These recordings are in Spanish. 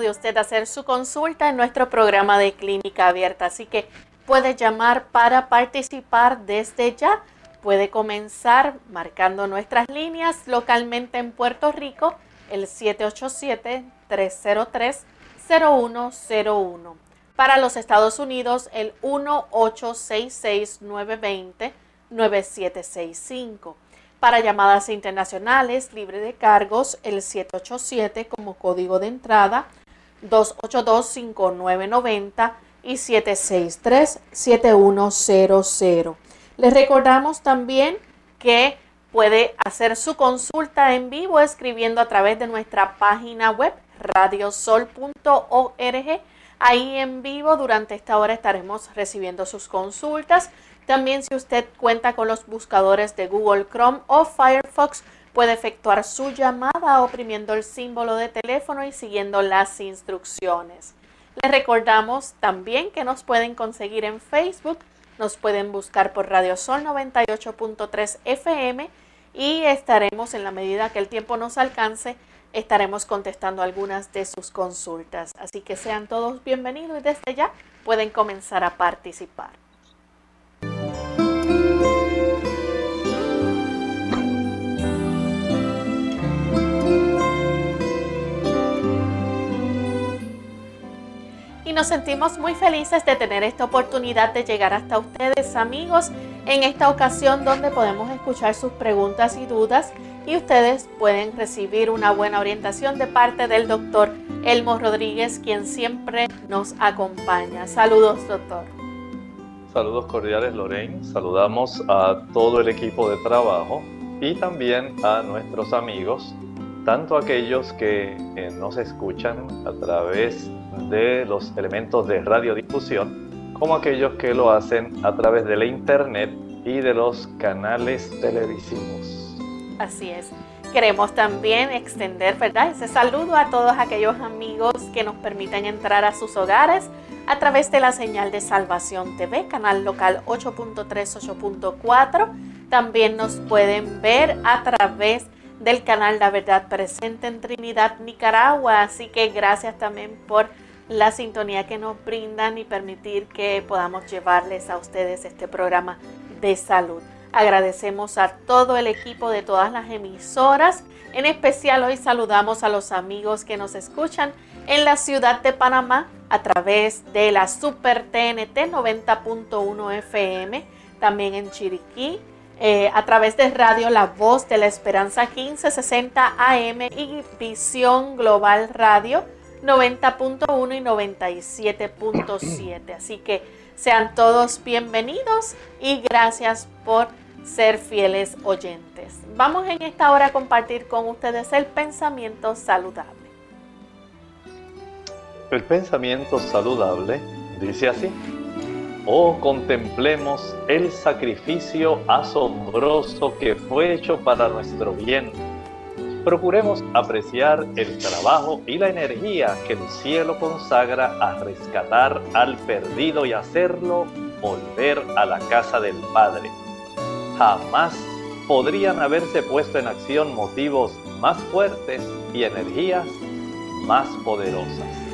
De usted hacer su consulta en nuestro programa de clínica abierta, así que puede llamar para participar desde ya. Puede comenzar marcando nuestras líneas localmente en Puerto Rico, el 787-303-0101. Para los Estados Unidos, el 1866-920-9765 para llamadas internacionales libre de cargos, el 787 como código de entrada, 282-5990 y 763-7100. Les recordamos también que puede hacer su consulta en vivo escribiendo a través de nuestra página web radiosol.org. Ahí en vivo durante esta hora estaremos recibiendo sus consultas. También si usted cuenta con los buscadores de Google Chrome o Firefox, puede efectuar su llamada oprimiendo el símbolo de teléfono y siguiendo las instrucciones. Les recordamos también que nos pueden conseguir en Facebook, nos pueden buscar por Radio Sol 98.3 FM y estaremos en la medida que el tiempo nos alcance, estaremos contestando algunas de sus consultas. Así que sean todos bienvenidos y desde ya pueden comenzar a participar. Y nos sentimos muy felices de tener esta oportunidad de llegar hasta ustedes amigos en esta ocasión donde podemos escuchar sus preguntas y dudas y ustedes pueden recibir una buena orientación de parte del doctor Elmo Rodríguez quien siempre nos acompaña. Saludos doctor. Saludos cordiales Lorraine, saludamos a todo el equipo de trabajo y también a nuestros amigos, tanto aquellos que nos escuchan a través de de los elementos de radiodifusión, como aquellos que lo hacen a través de la internet y de los canales televisivos. Así es. Queremos también extender, ¿verdad? Ese saludo a todos aquellos amigos que nos permiten entrar a sus hogares a través de la señal de Salvación TV, canal local 8.3, 8.4. También nos pueden ver a través del canal La Verdad Presente en Trinidad, Nicaragua. Así que gracias también por la sintonía que nos brindan y permitir que podamos llevarles a ustedes este programa de salud. Agradecemos a todo el equipo de todas las emisoras. En especial hoy saludamos a los amigos que nos escuchan en la ciudad de Panamá a través de la Super TNT 90.1 FM, también en Chiriquí, eh, a través de Radio La Voz de la Esperanza 1560 AM y Visión Global Radio 90.1 y 97.7. Así que sean todos bienvenidos y gracias por ser fieles oyentes. Vamos en esta hora a compartir con ustedes el pensamiento saludable. El pensamiento saludable dice así. Oh, contemplemos el sacrificio asombroso que fue hecho para nuestro bien procuremos apreciar el trabajo y la energía que el cielo consagra a rescatar al perdido y hacerlo volver a la casa del Padre. Jamás podrían haberse puesto en acción motivos más fuertes y energías más poderosas.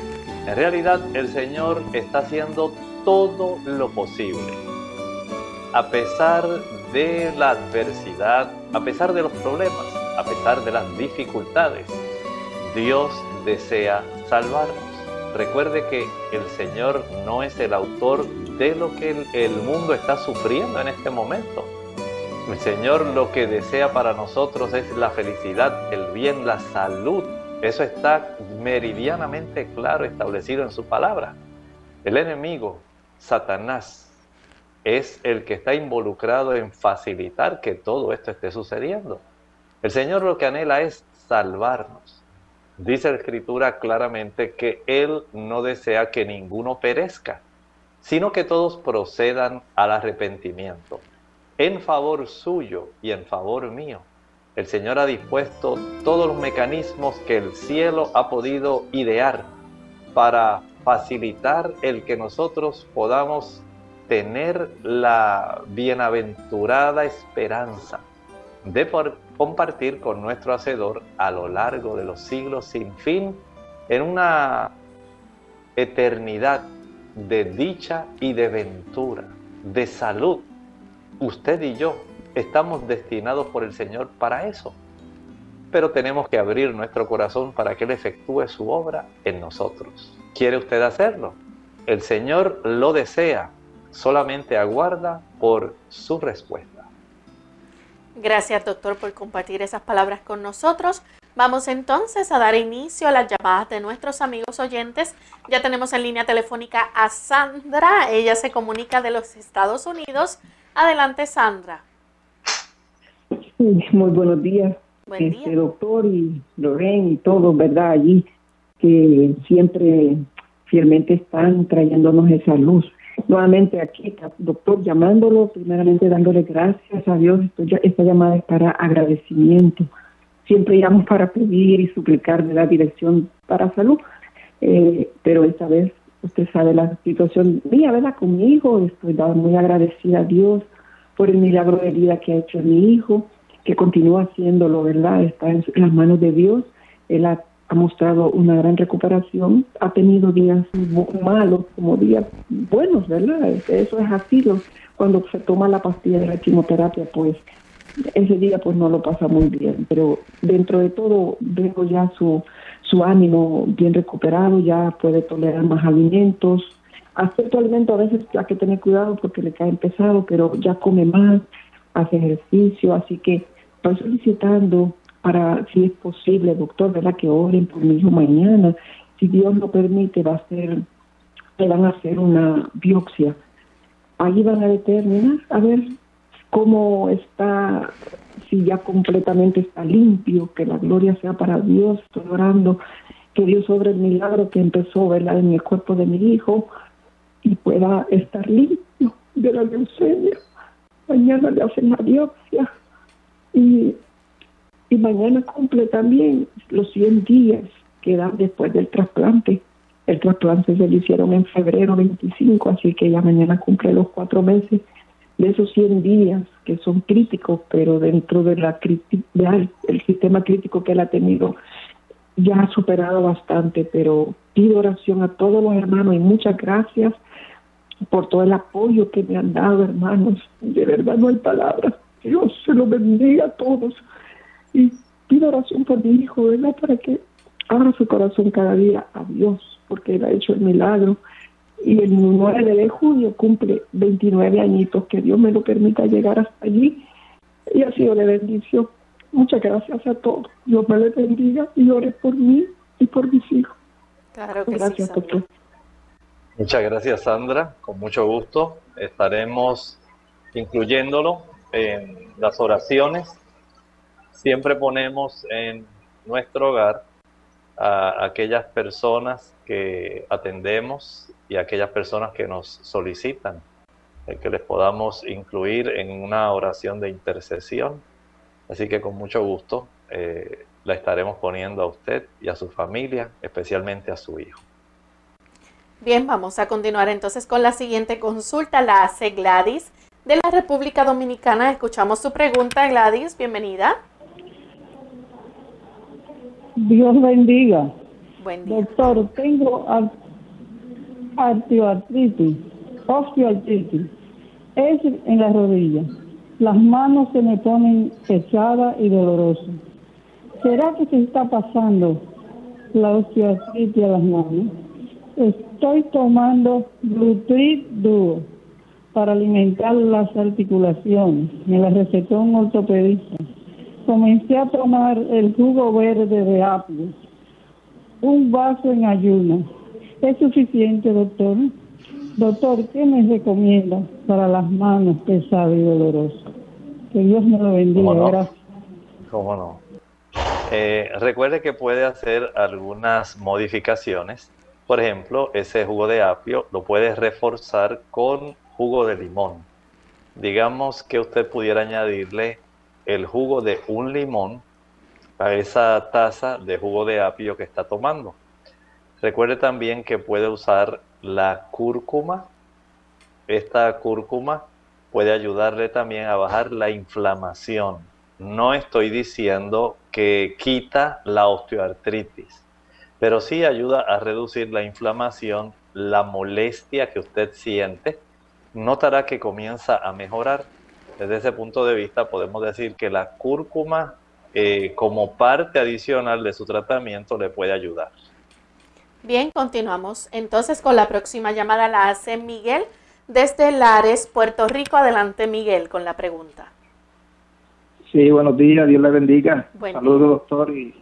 En realidad el Señor está haciendo todo lo posible. A pesar de la adversidad, a pesar de los problemas, a pesar de las dificultades, Dios desea salvarnos. Recuerde que el Señor no es el autor de lo que el, mundo está sufriendo en este momento. El Señor lo que desea para nosotros es la felicidad, el bien, la salud. Eso está meridianamente claro establecido en su palabra. El enemigo, Satanás, es el que está involucrado en facilitar que todo esto esté sucediendo. El Señor lo que anhela es salvarnos. Dice la Escritura claramente que Él no desea que ninguno perezca, sino que todos procedan al arrepentimiento, en favor suyo y en favor mío. El Señor ha dispuesto todos los mecanismos que el cielo ha podido idear para facilitar el que nosotros podamos tener la bienaventurada esperanza de compartir con nuestro Hacedor a lo largo de los siglos sin fin en una eternidad de dicha y de ventura, de salud. Usted y yo estamos destinados por el Señor para eso. Pero tenemos que abrir nuestro corazón para que Él efectúe su obra en nosotros. ¿Quiere usted hacerlo? El Señor lo desea, solamente aguarda por su respuesta. Gracias doctor por compartir esas palabras con nosotros. Vamos entonces a dar inicio a las llamadas de nuestros amigos oyentes. Ya tenemos en línea telefónica a Sandra. Ella se comunica de los Estados Unidos. Adelante, Sandra. Muy buenos días, Buen este, doctor y Lorraine y todos, ¿verdad? Allí que siempre fielmente están trayéndonos esa luz nuevamente aquí, doctor, llamándolo, primeramente dándole gracias a Dios. Esta llamada es para agradecimiento. Siempre llamo para pedir y suplicar de la dirección para salud, eh, pero esta vez usted sabe la situación mía, ¿verdad? Con mi hijo, estoy muy agradecida a Dios por el milagro de vida que ha hecho mi hijo, que continúa haciéndolo, ¿verdad? Está en las manos de Dios. Él ha ha mostrado una gran recuperación, ha tenido días malos como días buenos, ¿verdad? Eso es así, cuando se toma la pastilla de la quimioterapia, pues ese día pues no lo pasa muy bien, pero dentro de todo veo ya su, su ánimo bien recuperado, ya puede tolerar más alimentos, acepto alimento a veces hay que tener cuidado porque le cae pesado, pero ya come más, hace ejercicio, así que estoy solicitando para, si es posible, doctor, ¿verdad? Que oren por mi hijo mañana. Si Dios lo permite, va a ser, le van a hacer una biopsia. Ahí van a determinar, a ver cómo está, si ya completamente está limpio, que la gloria sea para Dios. Estoy orando que Dios sobre el milagro que empezó. En el cuerpo de mi hijo y pueda estar limpio de la leucemia. Mañana le hacen la biopsia y y mañana cumple también los 100 días que dan después del trasplante. El trasplante se lo hicieron en febrero 25, así que ya mañana cumple los cuatro meses de esos 100 días que son críticos, pero dentro de la el sistema crítico que él ha tenido ya ha superado bastante, pero pido oración a todos los hermanos y muchas gracias por todo el apoyo que me han dado, hermanos. De verdad no hay palabras. Dios se lo bendiga a todos. Y pido oración por mi hijo, ¿verdad? Para que abra su corazón cada día a Dios, porque Él ha hecho el milagro. Y el 9 de junio cumple 29 añitos, que Dios me lo permita llegar hasta allí. Y ha sido de bendición. Muchas gracias a todos. Dios me le bendiga y ore por mí y por mis hijos. Claro que gracias, sí, doctor. Muchas gracias, Sandra. Con mucho gusto estaremos incluyéndolo en las oraciones siempre ponemos en nuestro hogar a aquellas personas que atendemos y a aquellas personas que nos solicitan, que les podamos incluir en una oración de intercesión. Así que con mucho gusto eh, la estaremos poniendo a usted y a su familia, especialmente a su hijo. Bien, vamos a continuar entonces con la siguiente consulta. La hace Gladys de la República Dominicana. Escuchamos su pregunta, Gladys. Bienvenida. Dios bendiga. Buen día. Doctor, tengo artritis, osteoartritis, es en la rodilla. Las manos se me ponen pesadas y dolorosas. ¿Será que se está pasando la osteoartritis a las manos? Estoy tomando Blutrit Duo para alimentar las articulaciones. Me la recetó un ortopedista. Comencé a tomar el jugo verde de apio, un vaso en ayuno. ¿Es suficiente, doctor? Doctor, ¿qué me recomienda para las manos pesadas y dolorosas? Que Dios me lo bendiga. ¿Cómo no? ¿Cómo no? Eh, recuerde que puede hacer algunas modificaciones. Por ejemplo, ese jugo de apio lo puede reforzar con jugo de limón. Digamos que usted pudiera añadirle el jugo de un limón a esa taza de jugo de apio que está tomando. Recuerde también que puede usar la cúrcuma. Esta cúrcuma puede ayudarle también a bajar la inflamación. No estoy diciendo que quita la osteoartritis, pero sí ayuda a reducir la inflamación, la molestia que usted siente notará que comienza a mejorar. Desde ese punto de vista podemos decir que la cúrcuma eh, como parte adicional de su tratamiento le puede ayudar. Bien, continuamos entonces con la próxima llamada. La hace Miguel desde Lares, Puerto Rico. Adelante Miguel con la pregunta. Sí, buenos días, Dios le bendiga. saludos doctor y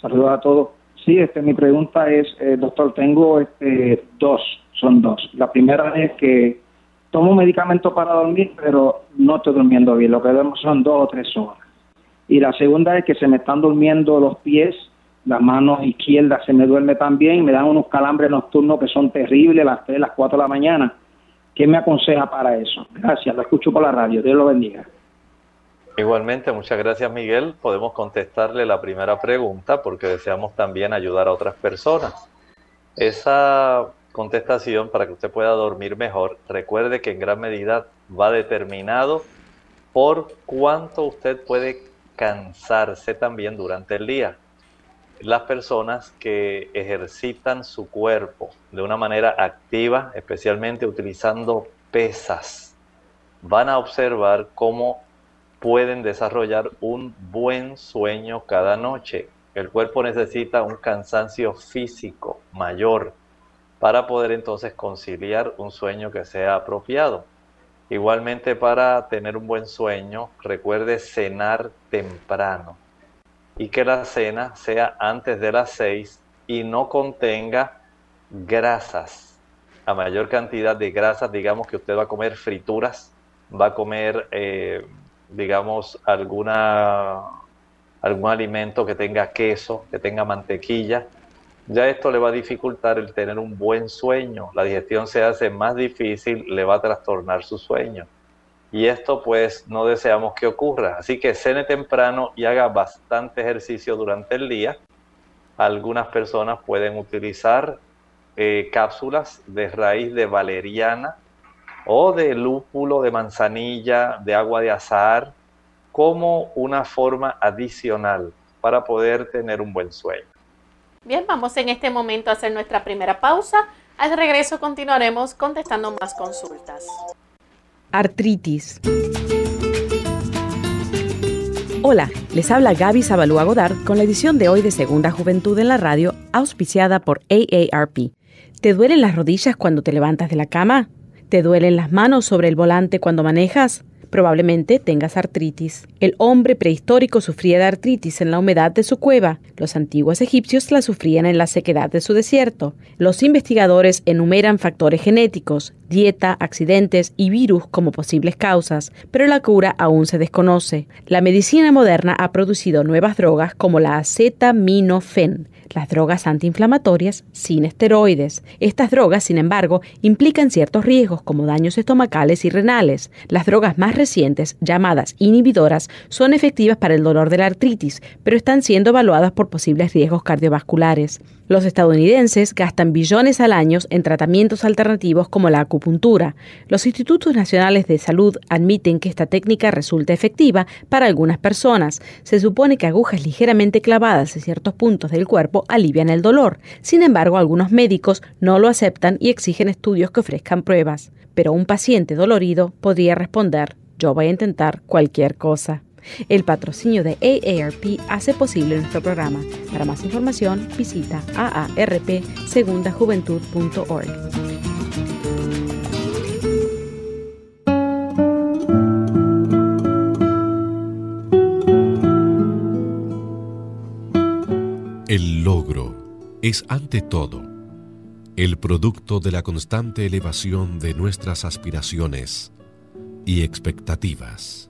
saludos a todos. Sí, este, mi pregunta es, eh, doctor, tengo este, dos, son dos. La primera es que tomo medicamento para dormir, pero no estoy durmiendo bien. Lo que duermo son dos o tres horas. Y la segunda es que se me están durmiendo los pies, las manos izquierdas se me duerme también, me dan unos calambres nocturnos que son terribles, las 3, las 4 de la mañana. ¿Qué me aconseja para eso? Gracias, lo escucho por la radio. Dios lo bendiga. Igualmente, muchas gracias Miguel. Podemos contestarle la primera pregunta porque deseamos también ayudar a otras personas. Esa contestación para que usted pueda dormir mejor, recuerde que en gran medida va determinado por cuánto usted puede cansarse también durante el día. Las personas que ejercitan su cuerpo de una manera activa, especialmente utilizando pesas, van a observar cómo pueden desarrollar un buen sueño cada noche. El cuerpo necesita un cansancio físico mayor para poder entonces conciliar un sueño que sea apropiado. Igualmente para tener un buen sueño, recuerde cenar temprano y que la cena sea antes de las 6 y no contenga grasas. A mayor cantidad de grasas, digamos que usted va a comer frituras, va a comer, eh, digamos, alguna, algún alimento que tenga queso, que tenga mantequilla, ya esto le va a dificultar el tener un buen sueño. La digestión se hace más difícil, le va a trastornar su sueño. Y esto pues no deseamos que ocurra. Así que cene temprano y haga bastante ejercicio durante el día. Algunas personas pueden utilizar eh, cápsulas de raíz de valeriana o de lúpulo, de manzanilla, de agua de azahar, como una forma adicional para poder tener un buen sueño. Bien, vamos en este momento a hacer nuestra primera pausa. Al regreso continuaremos contestando más consultas. Artritis. Hola, les habla Gaby Zabalúa Godard con la edición de hoy de Segunda Juventud en la Radio, auspiciada por AARP. ¿Te duelen las rodillas cuando te levantas de la cama? ¿Te duelen las manos sobre el volante cuando manejas? Probablemente tengas artritis. El hombre prehistórico sufría de artritis en la humedad de su cueva. Los antiguos egipcios la sufrían en la sequedad de su desierto. Los investigadores enumeran factores genéticos, dieta, accidentes y virus como posibles causas, pero la cura aún se desconoce. La medicina moderna ha producido nuevas drogas como la acetaminofén, las drogas antiinflamatorias sin esteroides. Estas drogas, sin embargo, implican ciertos riesgos como daños estomacales y renales. Las drogas más recientes, llamadas inhibidoras, son efectivas para el dolor de la artritis, pero están siendo evaluadas por posibles riesgos cardiovasculares. Los estadounidenses gastan billones al año en tratamientos alternativos como la acupuntura. Los institutos nacionales de salud admiten que esta técnica resulta efectiva para algunas personas. Se supone que agujas ligeramente clavadas en ciertos puntos del cuerpo alivian el dolor. Sin embargo, algunos médicos no lo aceptan y exigen estudios que ofrezcan pruebas. Pero un paciente dolorido podría responder yo voy a intentar cualquier cosa. El patrocinio de AARP hace posible nuestro programa. Para más información, visita aarpsegundajuventud.org. El logro es ante todo el producto de la constante elevación de nuestras aspiraciones y expectativas.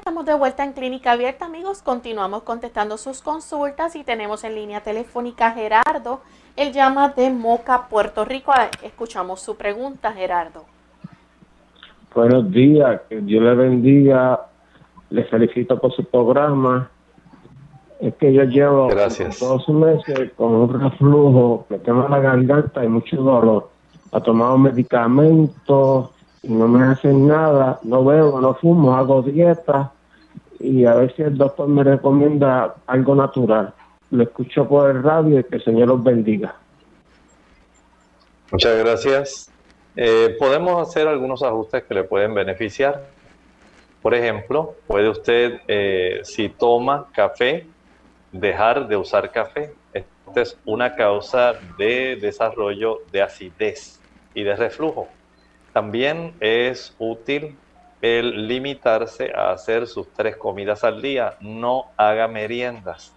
Estamos de vuelta en Clínica Abierta, amigos. Continuamos contestando sus consultas y tenemos en línea telefónica Gerardo. Él llama de Moca, Puerto Rico. Escuchamos su pregunta, Gerardo. Buenos días, que Dios le bendiga. Le felicito por su programa. Es que yo llevo dos meses con un reflujo, me quema la garganta y mucho dolor. Ha tomado medicamentos no me hacen nada, no bebo, no fumo, hago dieta y a ver si el doctor me recomienda algo natural. Lo escucho por el radio y que el Señor los bendiga. Muchas gracias. Eh, podemos hacer algunos ajustes que le pueden beneficiar. Por ejemplo, puede usted, eh, si toma café, dejar de usar café. Esta es una causa de desarrollo de acidez y de reflujo. También es útil el limitarse a hacer sus tres comidas al día. No haga meriendas.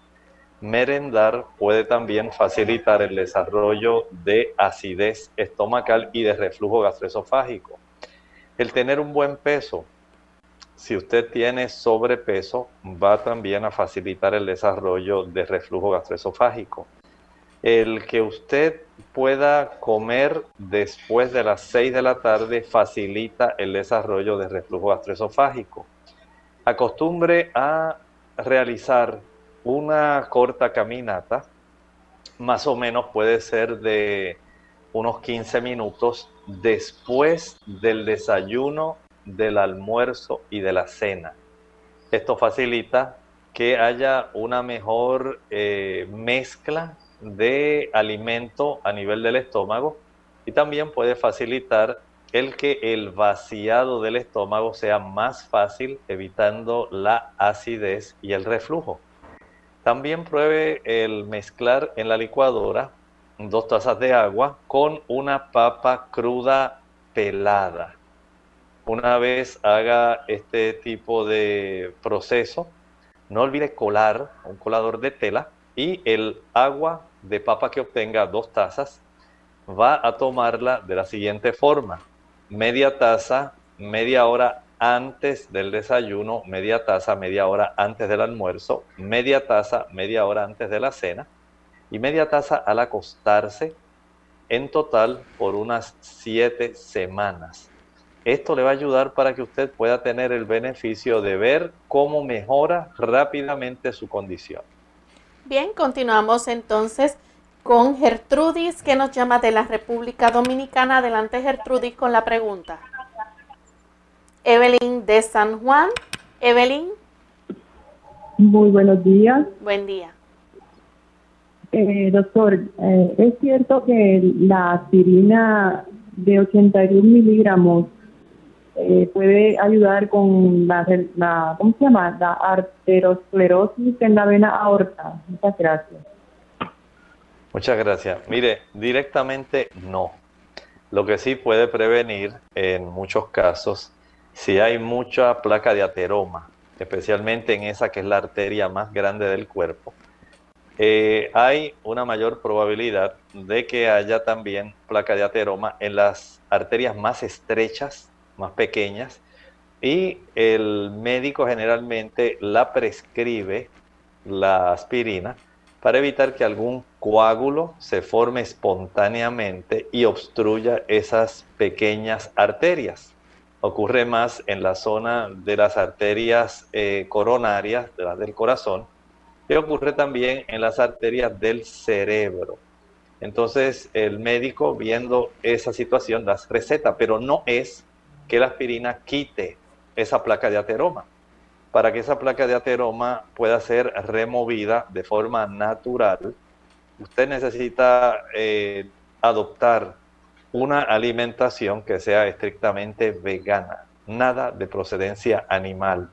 Merendar puede también facilitar el desarrollo de acidez estomacal y de reflujo gastroesofágico. El tener un buen peso, si usted tiene sobrepeso, va también a facilitar el desarrollo de reflujo gastroesofágico el que usted pueda comer después de las 6 de la tarde facilita el desarrollo de reflujo gastroesofágico. Acostumbre a realizar una corta caminata, más o menos puede ser de unos 15 minutos después del desayuno, del almuerzo y de la cena. Esto facilita que haya una mejor eh, mezcla de alimento a nivel del estómago y también puede facilitar el que el vaciado del estómago sea más fácil, evitando la acidez y el reflujo. También pruebe el mezclar en la licuadora dos tazas de agua con una papa cruda pelada. Una vez haga este tipo de proceso, no olvide colar un colador de tela y el agua de papa que obtenga, dos tazas, va a tomarla de la siguiente forma. Media taza, media hora antes del desayuno, media taza, media hora antes del almuerzo, media taza, media hora antes de la cena y media taza al acostarse, en total por unas siete semanas. Esto le va a ayudar para que usted pueda tener el beneficio de ver cómo mejora rápidamente su condición. Bien, continuamos entonces con Gertrudis, que nos llama de la República Dominicana. Adelante, Gertrudis, con la pregunta. Evelyn de San Juan. Evelyn. Muy buenos días. Buen día. Eh, doctor, eh, es cierto que la aspirina de 81 miligramos eh, puede ayudar con la, la, ¿cómo se llama? La arteriosclerosis en la vena aorta. Muchas gracias. Muchas gracias. Mire, directamente no. Lo que sí puede prevenir en muchos casos, si hay mucha placa de ateroma, especialmente en esa que es la arteria más grande del cuerpo, eh, hay una mayor probabilidad de que haya también placa de ateroma en las arterias más estrechas, más pequeñas, y el médico generalmente la prescribe, la aspirina, para evitar que algún coágulo se forme espontáneamente y obstruya esas pequeñas arterias. Ocurre más en la zona de las arterias eh, coronarias, de las del corazón, y ocurre también en las arterias del cerebro. Entonces el médico viendo esa situación las receta, pero no es que la aspirina quite esa placa de ateroma. Para que esa placa de ateroma pueda ser removida de forma natural, usted necesita eh, adoptar una alimentación que sea estrictamente vegana, nada de procedencia animal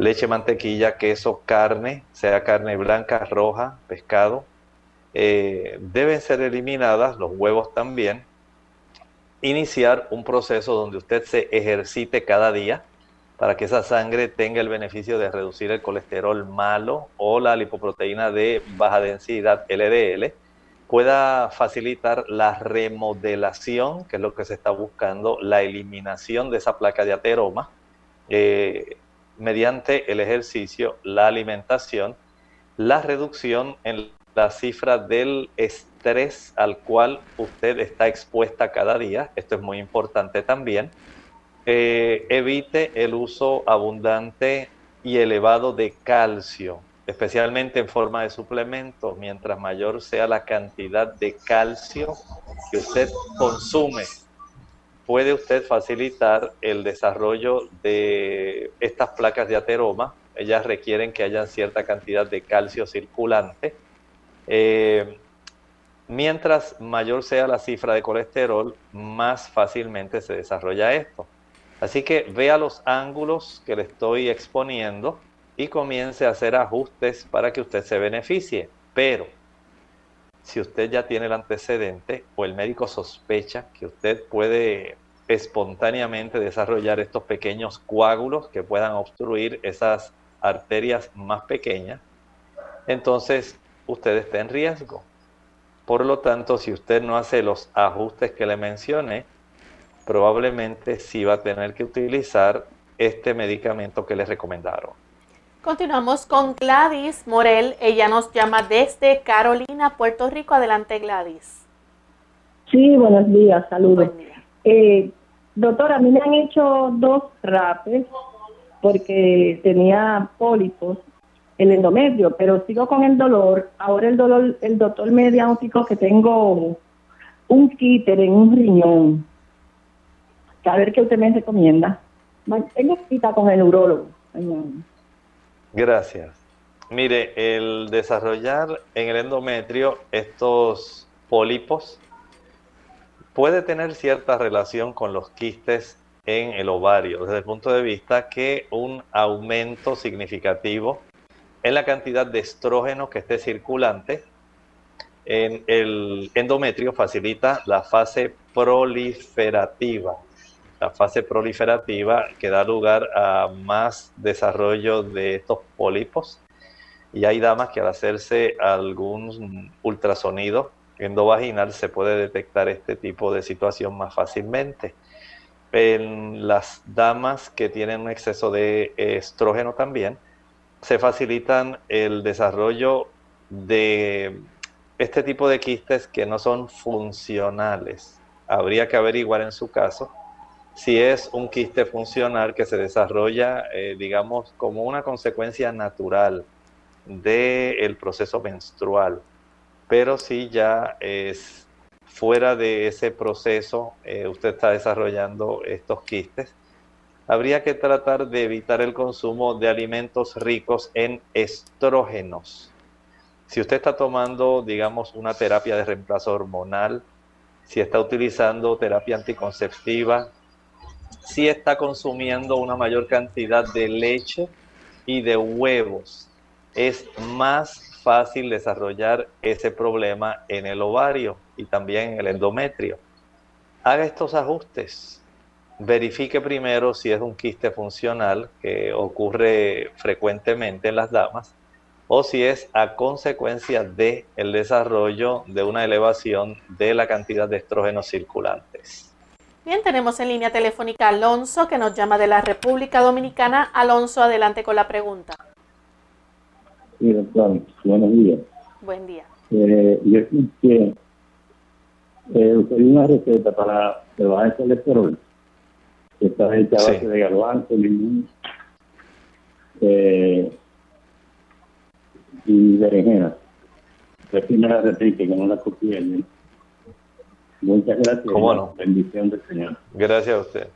leche, mantequilla, queso, carne, sea carne blanca, roja, pescado, eh, deben ser eliminadas, los huevos también. Iniciar un proceso donde usted se ejercite cada día para que esa sangre tenga el beneficio de reducir el colesterol malo o la lipoproteína de baja densidad LDL, pueda facilitar la remodelación, que es lo que se está buscando, la eliminación de esa placa de ateroma, eh, mediante el ejercicio, la alimentación, la reducción en la cifra del al cual usted está expuesta cada día, esto es muy importante también, eh, evite el uso abundante y elevado de calcio, especialmente en forma de suplemento, mientras mayor sea la cantidad de calcio que usted consume puede usted facilitar el desarrollo de estas placas de ateroma. Ellas requieren que haya cierta cantidad de calcio circulante. Eh, mientras mayor sea la cifra de colesterol, más fácilmente se desarrolla esto. Así que vea los ángulos que le estoy exponiendo y comience a hacer ajustes para que usted se beneficie. Pero si usted ya tiene el antecedente o el médico sospecha que usted puede espontáneamente desarrollar estos pequeños coágulos que puedan obstruir esas arterias más pequeñas, entonces usted está en riesgo. Por lo tanto, si usted no hace los ajustes que le mencioné, probablemente sí va a tener que utilizar este medicamento que le recomendaron. Continuamos con Gladys Morel. Ella nos llama desde Carolina, Puerto Rico. Adelante, Gladys. Sí, buenos días, saludos. Eh, doctora, a mí me han hecho dos rapes porque tenía pólipos el endometrio, pero sigo con el dolor. Ahora el dolor, el doctor me diagnosticó que tengo un quíter en un riñón. A ver qué usted me recomienda. Tengo cita con el urólogo. Gracias. Mire, el desarrollar en el endometrio estos pólipos puede tener cierta relación con los quistes en el ovario, desde el punto de vista que un aumento significativo en la cantidad de estrógeno que esté circulante en el endometrio facilita la fase proliferativa la fase proliferativa que da lugar a más desarrollo de estos pólipos. Y hay damas que al hacerse algún ultrasonido endovaginal se puede detectar este tipo de situación más fácilmente. En las damas que tienen un exceso de estrógeno también, se facilitan el desarrollo de este tipo de quistes que no son funcionales. Habría que averiguar en su caso si es un quiste funcional que se desarrolla, eh, digamos, como una consecuencia natural del proceso menstrual. Pero si ya es fuera de ese proceso, eh, usted está desarrollando estos quistes, habría que tratar de evitar el consumo de alimentos ricos en estrógenos. Si usted está tomando, digamos, una terapia de reemplazo hormonal, si está utilizando terapia anticonceptiva, si está consumiendo una mayor cantidad de leche y de huevos, es más fácil desarrollar ese problema en el ovario y también en el endometrio. Haga estos ajustes. Verifique primero si es un quiste funcional que ocurre frecuentemente en las damas o si es a consecuencia de el desarrollo de una elevación de la cantidad de estrógenos circulantes. Bien, tenemos en línea telefónica a Alonso que nos llama de la República Dominicana. Alonso, adelante con la pregunta. Sí, doctor, buenos días. Buen día. Eh, yo que eh, usted dio una receta para bajar el colesterol, que está hecha a base de garbanzo, limón eh, y berenjena. Es primera receta que no la copié. Muchas gracias. ¿Cómo no? Bendición del Señor. Gracias a usted.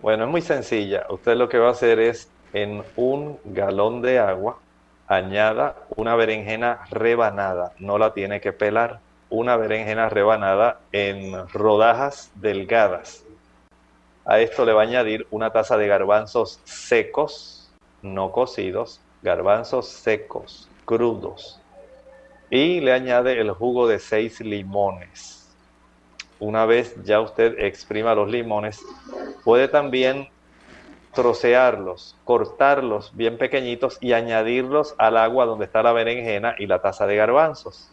Bueno, es muy sencilla. Usted lo que va a hacer es en un galón de agua añada una berenjena rebanada, no la tiene que pelar, una berenjena rebanada en rodajas delgadas. A esto le va a añadir una taza de garbanzos secos, no cocidos, garbanzos secos, crudos. Y le añade el jugo de seis limones. Una vez ya usted exprima los limones, puede también trocearlos, cortarlos bien pequeñitos y añadirlos al agua donde está la berenjena y la taza de garbanzos.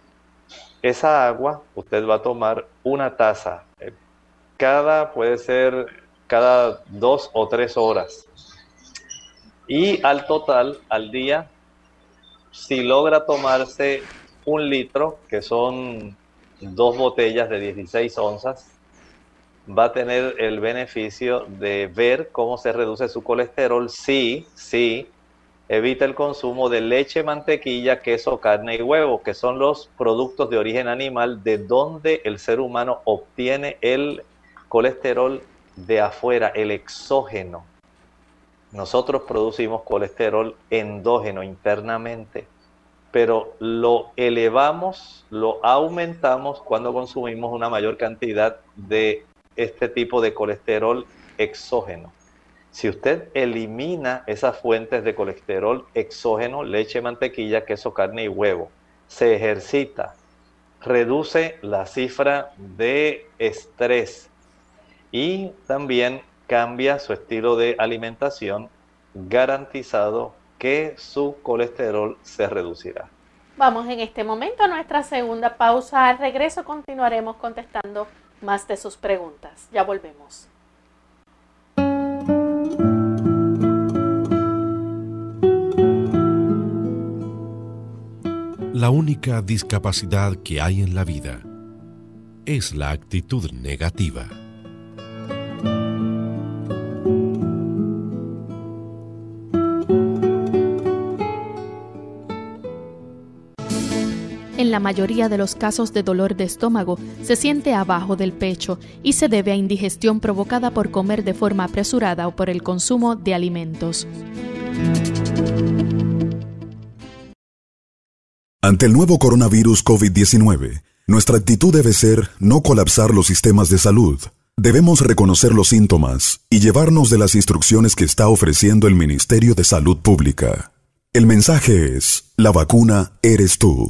Esa agua usted va a tomar una taza, eh, cada puede ser cada dos o tres horas. Y al total, al día, si logra tomarse un litro, que son dos botellas de 16 onzas, va a tener el beneficio de ver cómo se reduce su colesterol si, si evita el consumo de leche, mantequilla, queso, carne y huevo, que son los productos de origen animal de donde el ser humano obtiene el colesterol de afuera, el exógeno. Nosotros producimos colesterol endógeno internamente, pero lo elevamos, lo aumentamos cuando consumimos una mayor cantidad de este tipo de colesterol exógeno. Si usted elimina esas fuentes de colesterol exógeno, leche, mantequilla, queso, carne y huevo, se ejercita, reduce la cifra de estrés y también cambia su estilo de alimentación, garantizado que su colesterol se reducirá. Vamos en este momento a nuestra segunda pausa. Al regreso continuaremos contestando más de sus preguntas. Ya volvemos. La única discapacidad que hay en la vida es la actitud negativa. La mayoría de los casos de dolor de estómago se siente abajo del pecho y se debe a indigestión provocada por comer de forma apresurada o por el consumo de alimentos. Ante el nuevo coronavirus COVID-19, nuestra actitud debe ser no colapsar los sistemas de salud. Debemos reconocer los síntomas y llevarnos de las instrucciones que está ofreciendo el Ministerio de Salud Pública. El mensaje es, la vacuna eres tú.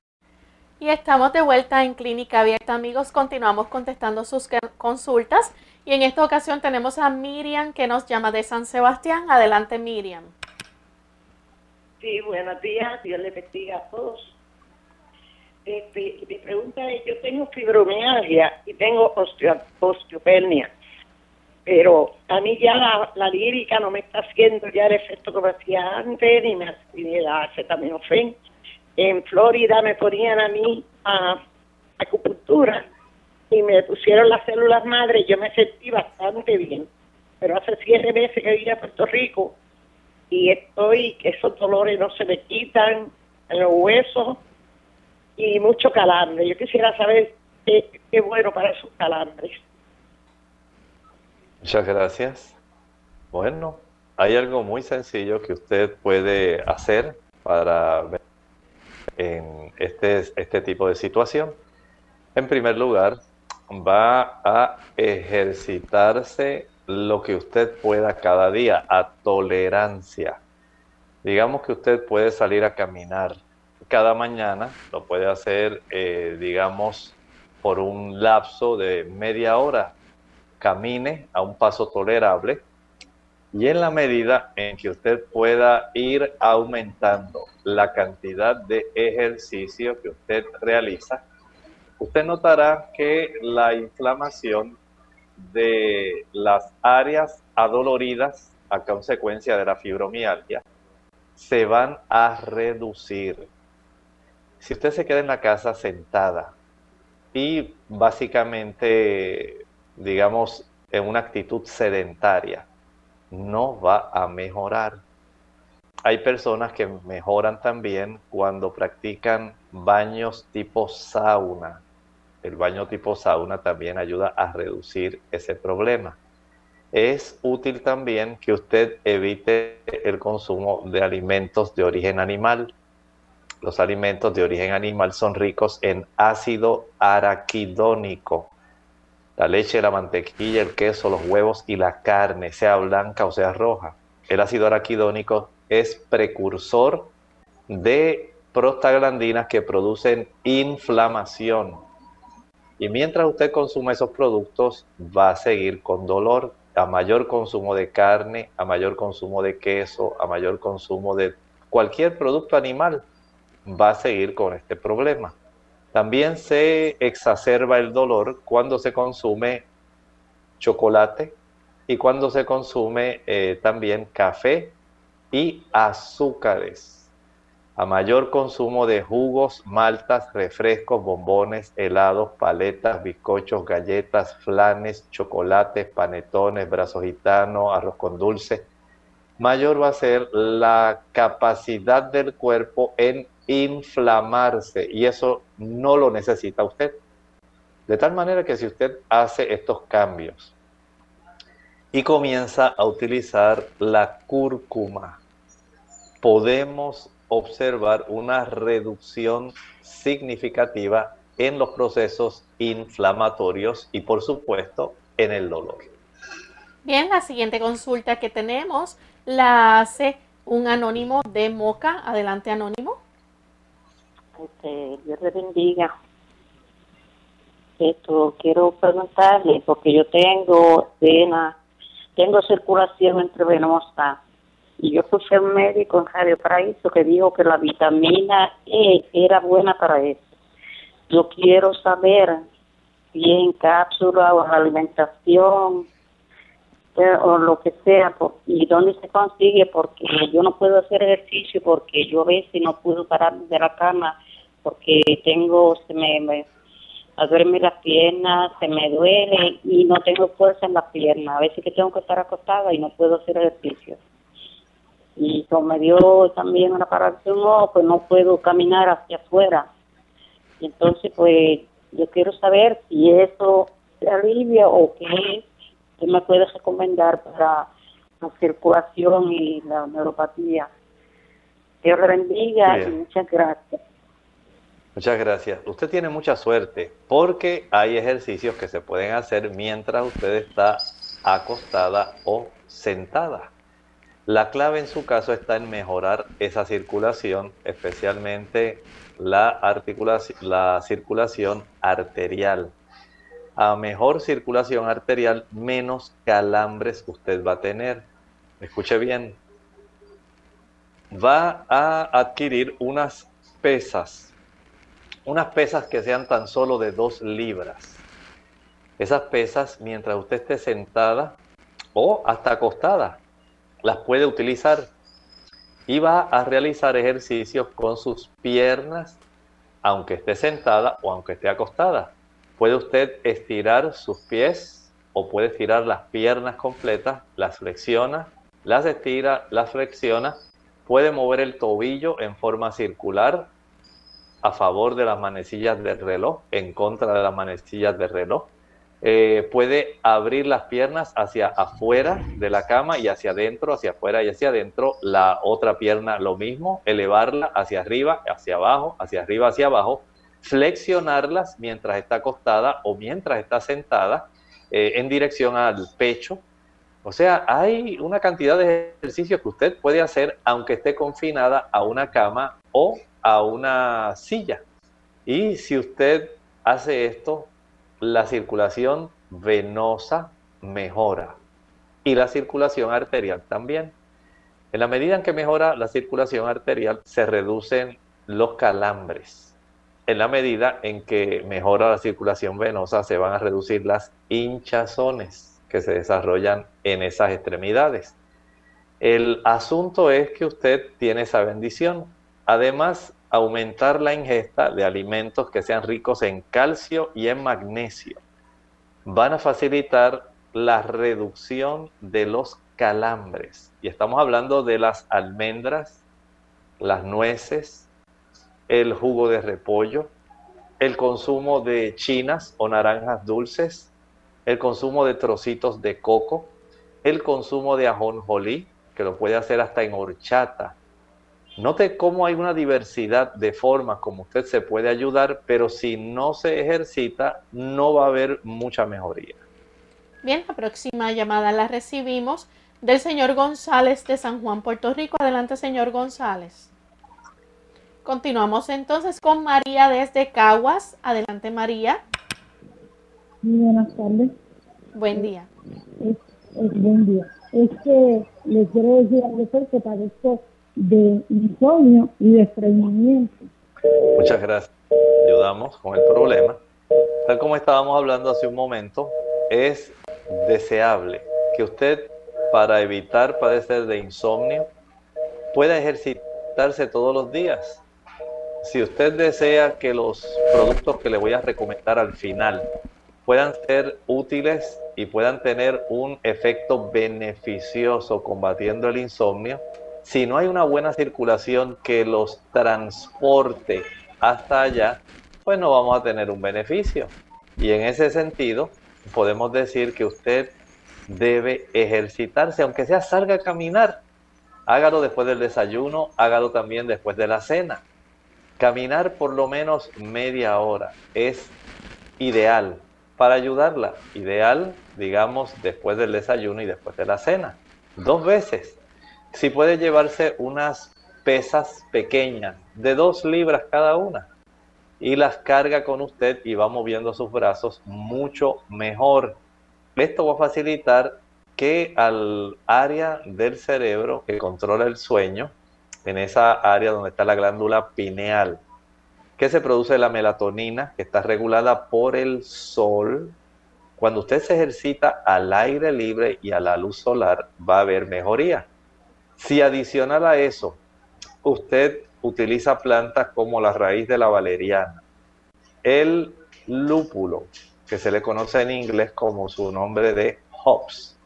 Y estamos de vuelta en Clínica Abierta, amigos. Continuamos contestando sus consultas Y en esta ocasión tenemos a Miriam que nos llama de San Sebastián. Adelante, Miriam. Sí, buenos días. Dios le bendiga a todos. Este, mi pregunta es, yo tengo fibromialgia y tengo osteopenia, pero a mí ya la, lírica no me está haciendo ya el efecto que me hacía antes, ni, me, ni la acetaminofén. En Florida me ponían a mí a acupuntura y me pusieron las células madre yo me sentí bastante bien. Pero hace siete meses que vine a Puerto Rico y estoy, que esos dolores no se me quitan en los huesos y mucho calambre. Yo quisiera saber qué, es bueno para esos calambres. Muchas gracias. Bueno, hay algo muy sencillo que usted puede hacer para en este, este tipo de situación. En primer lugar, va a ejercitarse lo que usted pueda cada día, a tolerancia. Digamos que usted puede salir a caminar cada mañana, lo puede hacer, eh, digamos, por un lapso de media hora. Camine a un paso tolerable y en la medida en que usted pueda ir aumentando la cantidad de ejercicio que usted realiza, usted notará que la inflamación de las áreas adoloridas a consecuencia de la fibromialgia se van a reducir. Si usted se queda en la casa sentada y básicamente, digamos, en una actitud sedentaria, no va a mejorar. Hay personas que mejoran también cuando practican baños tipo sauna. El baño tipo sauna también ayuda a reducir ese problema. Es útil también que usted evite el consumo de alimentos de origen animal los alimentos de origen animal son ricos en ácido araquidónico. La leche, la mantequilla, el queso, los huevos y la carne, sea blanca o sea roja. El ácido araquidónico es precursor de prostaglandinas que producen inflamación. Y mientras usted consume esos productos, va a seguir con dolor. A mayor consumo de carne, a mayor consumo de queso, a mayor consumo de cualquier producto animal, va a seguir con este problema. También se exacerba el dolor cuando se consume chocolate y cuando se consume eh, también café y azúcares. A mayor consumo de jugos, maltas, refrescos, bombones, helados, paletas, bizcochos, galletas, flanes, chocolates, panetones, brazos gitanos, arroz con dulce, mayor va a ser la capacidad del cuerpo en inflamarse y eso no lo necesita usted. De tal manera que si usted hace estos cambios y comienza a utilizar la cúrcuma, podemos observar una reducción significativa en los procesos inflamatorios y por supuesto en el dolor. Bien, la siguiente consulta que tenemos la hace un anónimo de Moca. Adelante, anónimo. Dios le bendiga. Esto quiero preguntarle porque yo tengo vena, tengo circulación entrevenosa y yo puse un médico en Radio Paraíso que dijo que la vitamina E era buena para eso. Yo quiero saber si en cápsula o en alimentación o lo que sea, y dónde se consigue, porque yo no puedo hacer ejercicio, porque yo a veces no puedo parar de la cama, porque tengo, se me, me duerme las piernas, se me duele y no tengo fuerza en las piernas, a veces que tengo que estar acostada y no puedo hacer ejercicio. Y como me dio también una paración, pues no puedo caminar hacia afuera. Y entonces, pues yo quiero saber si eso se alivia o qué ¿Qué me puedes recomendar para la circulación y la neuropatía? Dios le bendiga y muchas gracias. Muchas gracias. Usted tiene mucha suerte porque hay ejercicios que se pueden hacer mientras usted está acostada o sentada. La clave en su caso está en mejorar esa circulación, especialmente la, circulación arterial a mejor circulación arterial, menos calambres usted va a tener. Escuche bien. Va a adquirir unas pesas, unas pesas que sean tan solo de dos libras. Esas pesas, mientras usted esté sentada o hasta acostada, las puede utilizar y va a realizar ejercicios con sus piernas, aunque esté sentada o aunque esté acostada. Puede usted estirar sus pies o puede estirar las piernas completas, las flexiona, las estira, las flexiona. Puede mover el tobillo en forma circular a favor de las manecillas del reloj, en contra de las manecillas del reloj eh, puede abrir las piernas hacia afuera de la cama y hacia adentro, hacia afuera y hacia adentro. La otra pierna lo mismo, elevarla hacia arriba, hacia abajo, hacia arriba, hacia abajo. Flexionarlas mientras está acostada o mientras está sentada eh, en dirección al pecho. O sea, hay una cantidad de ejercicios que usted puede hacer aunque esté confinada a una cama o a una silla. Y si usted hace esto la circulación venosa mejora y la circulación arterial también. En la medida en que mejora la circulación arterial, se reducen los calambres. En la medida en que mejora la circulación venosa, se van a reducir las hinchazones que se desarrollan en esas extremidades. El asunto es que usted tiene esa bendición. Además, aumentar la ingesta de alimentos que sean ricos en calcio y en magnesio. Van a facilitar la reducción de los calambres. Y estamos hablando de las almendras, las nueces, el jugo de repollo, el consumo de chinas o naranjas dulces, el consumo de trocitos de coco, el consumo de ajonjolí, que lo puede hacer hasta en horchata, Note cómo hay una diversidad de formas como usted se puede ayudar, pero si no se ejercita, no va a haber mucha mejoría. Bien, la próxima llamada la recibimos del señor González de San Juan, Puerto Rico. Adelante, señor González. Continuamos entonces con María desde Caguas. Adelante, María. buenas tardes. Buen día. buen día. Es que les quiero decir a que parezco de insomnio y de estreñimiento. Muchas gracias. Ayudamos con el problema. Tal como estábamos hablando hace un momento, es deseable que usted, para evitar padecer de insomnio, pueda ejercitarse todos los días. Si usted desea que los productos que le voy a recomendar al final puedan ser útiles y puedan tener un efecto beneficioso combatiendo el insomnio, si no hay una buena circulación que los transporte hasta allá, pues no vamos a tener un beneficio. Y en ese sentido, podemos decir que usted debe ejercitarse, aunque sea salga a caminar. Hágalo después del desayuno, hágalo también después de la cena. Caminar por lo menos media hora es ideal para ayudarla. Ideal, digamos, después del desayuno y después de la cena. Dos veces si puede llevarse unas pesas pequeñas de dos libras cada una y las carga con usted y va moviendo sus brazos mucho mejor. Esto va a facilitar que al área del cerebro que controla el sueño, en esa área donde está la glándula pineal, que se produce la melatonina, que está regulada por el sol, cuando usted se ejercita al aire libre y a la luz solar, va a haber mejoría. Si adicional a eso, usted utiliza plantas como la raíz de la valeriana, el lúpulo, que se le conoce en inglés como su nombre de hops,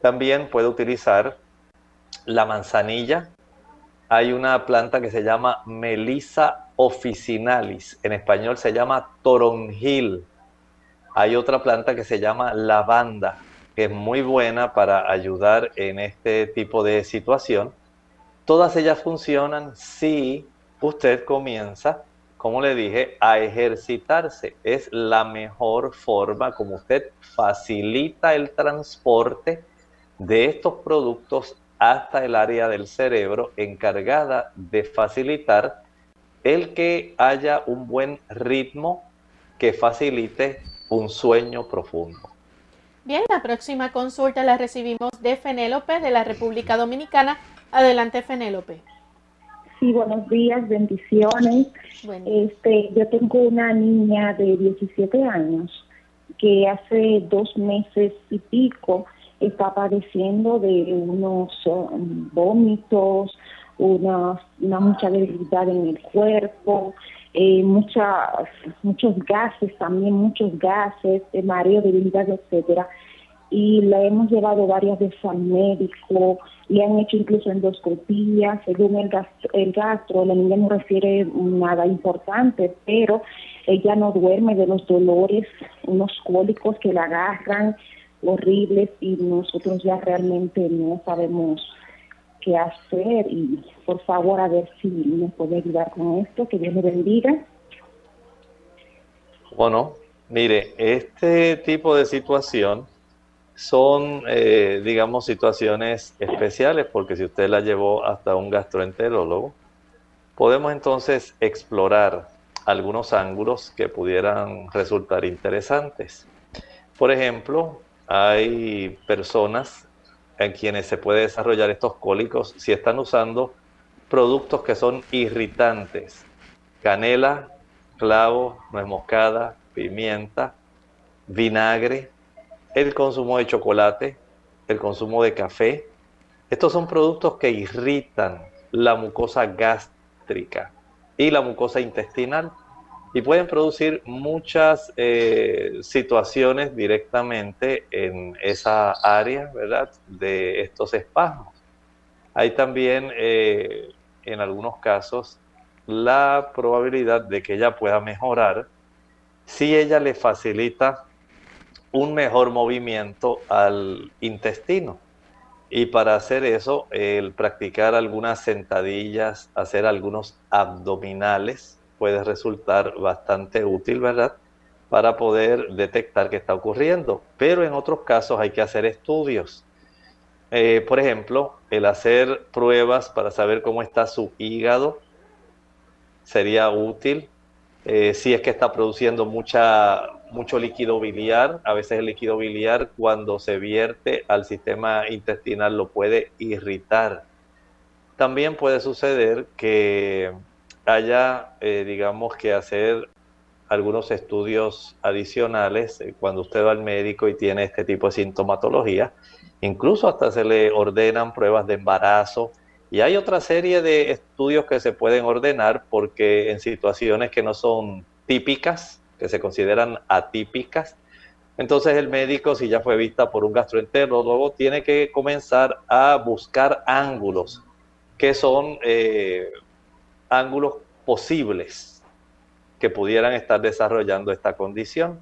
también puede utilizar la manzanilla. Hay una planta que se llama Melissa officinalis, en español se llama toronjil. Hay otra planta que se llama lavanda, que es muy buena para ayudar en este tipo de situación. Todas ellas funcionan si usted comienza, como le dije, a ejercitarse. Es la mejor forma como usted facilita el transporte de estos productos hasta el área del cerebro encargada de facilitar el que haya un buen ritmo que facilite un sueño profundo. Bien, la próxima consulta la recibimos de Fenélope de la República Dominicana. Adelante, Fenélope. Sí, buenos días, bendiciones. Este, yo tengo una niña de 17 años que hace dos meses y pico está padeciendo de unos um, vómitos, una, una mucha debilidad en el cuerpo, eh, muchas, muchos gases también, muchos gases, de mareo, debilidad, etcétera. Y la hemos llevado varias veces al médico, le han hecho incluso endoscopía, según el gastro, el gastro, la niña no refiere nada importante, pero ella no duerme de los dolores, unos cólicos que la agarran horribles y nosotros ya realmente no sabemos qué hacer y por favor a ver si me puede ayudar con esto, que Dios le bendiga. Bueno, mire, este tipo de situación son, eh, digamos, situaciones especiales porque si usted la llevó hasta un gastroenterólogo, podemos entonces explorar algunos ángulos que pudieran resultar interesantes. Por ejemplo, hay personas en quienes se puede desarrollar estos cólicos si están usando productos que son irritantes. Canela, clavo, nuez moscada, pimienta, vinagre, el consumo de chocolate, el consumo de café. Estos son productos que irritan la mucosa gástrica y la mucosa intestinal y pueden producir muchas eh, situaciones directamente en esa área, ¿verdad? De estos espasmos. Hay también, eh, en algunos casos, la probabilidad de que ella pueda mejorar si ella le facilita un mejor movimiento al intestino. Y para hacer eso, el practicar algunas sentadillas, hacer algunos abdominales, puede resultar bastante útil, ¿verdad? Para poder detectar qué está ocurriendo. Pero en otros casos hay que hacer estudios. Eh, por ejemplo, el hacer pruebas para saber cómo está su hígado sería útil. Eh, si es que está produciendo mucha, mucho líquido biliar, a veces el líquido biliar cuando se vierte al sistema intestinal lo puede irritar. También puede suceder que haya, eh, digamos, que hacer algunos estudios adicionales eh, cuando usted va al médico y tiene este tipo de sintomatología. Incluso hasta se le ordenan pruebas de embarazo. Y hay otra serie de estudios que se pueden ordenar porque en situaciones que no son típicas, que se consideran atípicas, entonces el médico, si ya fue vista por un gastroenterólogo, tiene que comenzar a buscar ángulos que son eh, ángulos posibles que pudieran estar desarrollando esta condición.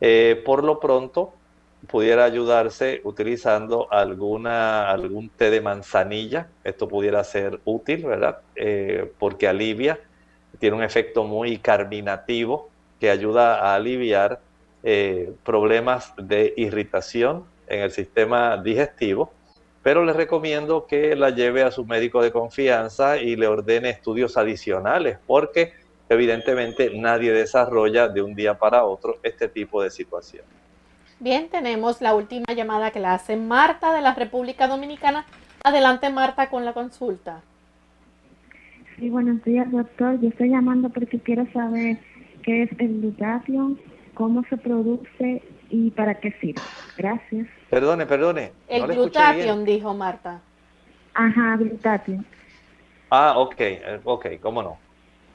Eh, por lo pronto, pudiera ayudarse utilizando alguna, algún té de manzanilla. Esto pudiera ser útil, ¿verdad? Eh, porque alivia, tiene un efecto muy carminativo que ayuda a aliviar eh, problemas de irritación en el sistema digestivo pero le recomiendo que la lleve a su médico de confianza y le ordene estudios adicionales, porque evidentemente nadie desarrolla de un día para otro este tipo de situación. Bien, tenemos la última llamada que la hace Marta de la República Dominicana. Adelante Marta con la consulta. Sí, buenos días doctor. Yo estoy llamando porque quiero saber qué es el glutatión, cómo se produce y para qué sirve. Gracias. Perdone, perdone. El glutatión, dijo Marta. Ajá, glutatión. Ah, ok, eh, ok, cómo no.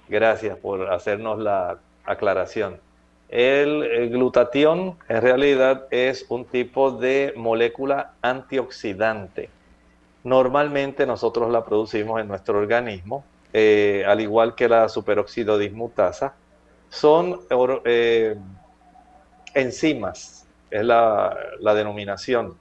Gracias por hacernos la aclaración. El, el, glutatión en realidad es un tipo de molécula antioxidante. Normalmente nosotros la producimos en nuestro organismo, eh, al igual que la superóxido dismutasa. Son eh, enzimas, es la, denominación,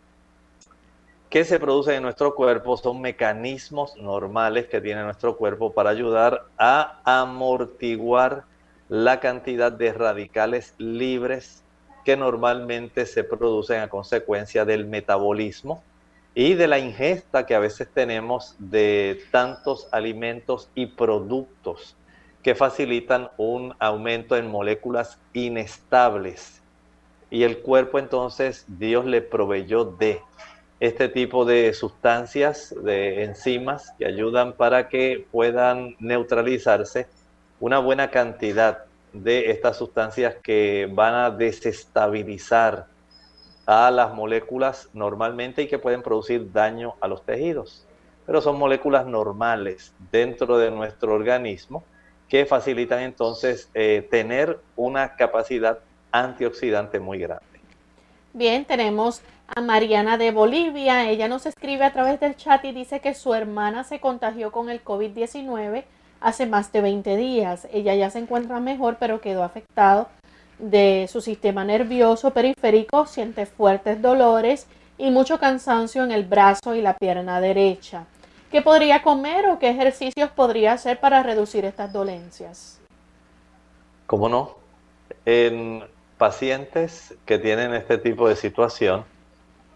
que se producen en nuestro cuerpo. Son mecanismos normales que tiene nuestro cuerpo para ayudar a amortiguar la cantidad de radicales libres que normalmente se producen a consecuencia del metabolismo y de la ingesta que a veces tenemos de tantos alimentos y productos que facilitan un aumento en moléculas inestables y el cuerpo entonces Dios le proveyó de este tipo de sustancias, de enzimas que ayudan para que puedan neutralizarse una buena cantidad de estas sustancias que van a desestabilizar a las moléculas normalmente y que pueden producir daño a los tejidos. Pero son moléculas normales dentro de nuestro organismo que facilitan entonces eh, tener una capacidad antioxidante muy grande. Bien, tenemos a Mariana de Bolivia. Ella nos escribe a través del chat y dice que su hermana se contagió con el COVID-19 hace más de 20 días. Ella ya se encuentra mejor, pero quedó afectado de su sistema nervioso periférico, siente fuertes dolores y mucho cansancio en el brazo y la pierna derecha. ¿Qué podría comer o qué ejercicios podría hacer para reducir estas dolencias? ¿Cómo no? En pacientes que tienen este tipo de situación,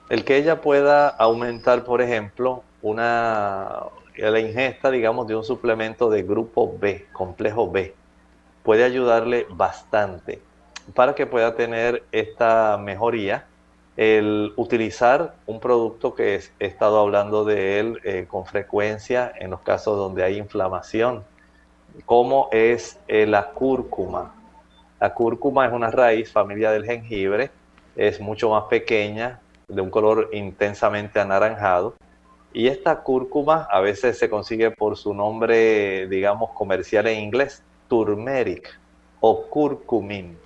el que ella pueda aumentar, por ejemplo, una la ingesta, digamos, de un suplemento de grupo B, complejo B, puede ayudarle bastante para que pueda tener esta mejoría. El utilizar un producto que he estado hablando de él eh, con frecuencia en los casos donde hay inflamación, como es eh, la cúrcuma. La cúrcuma es una raíz familia del jengibre, es mucho más pequeña, de un color intensamente anaranjado. Y esta cúrcuma a veces se consigue por su nombre, digamos, comercial en inglés, turmeric o curcumin.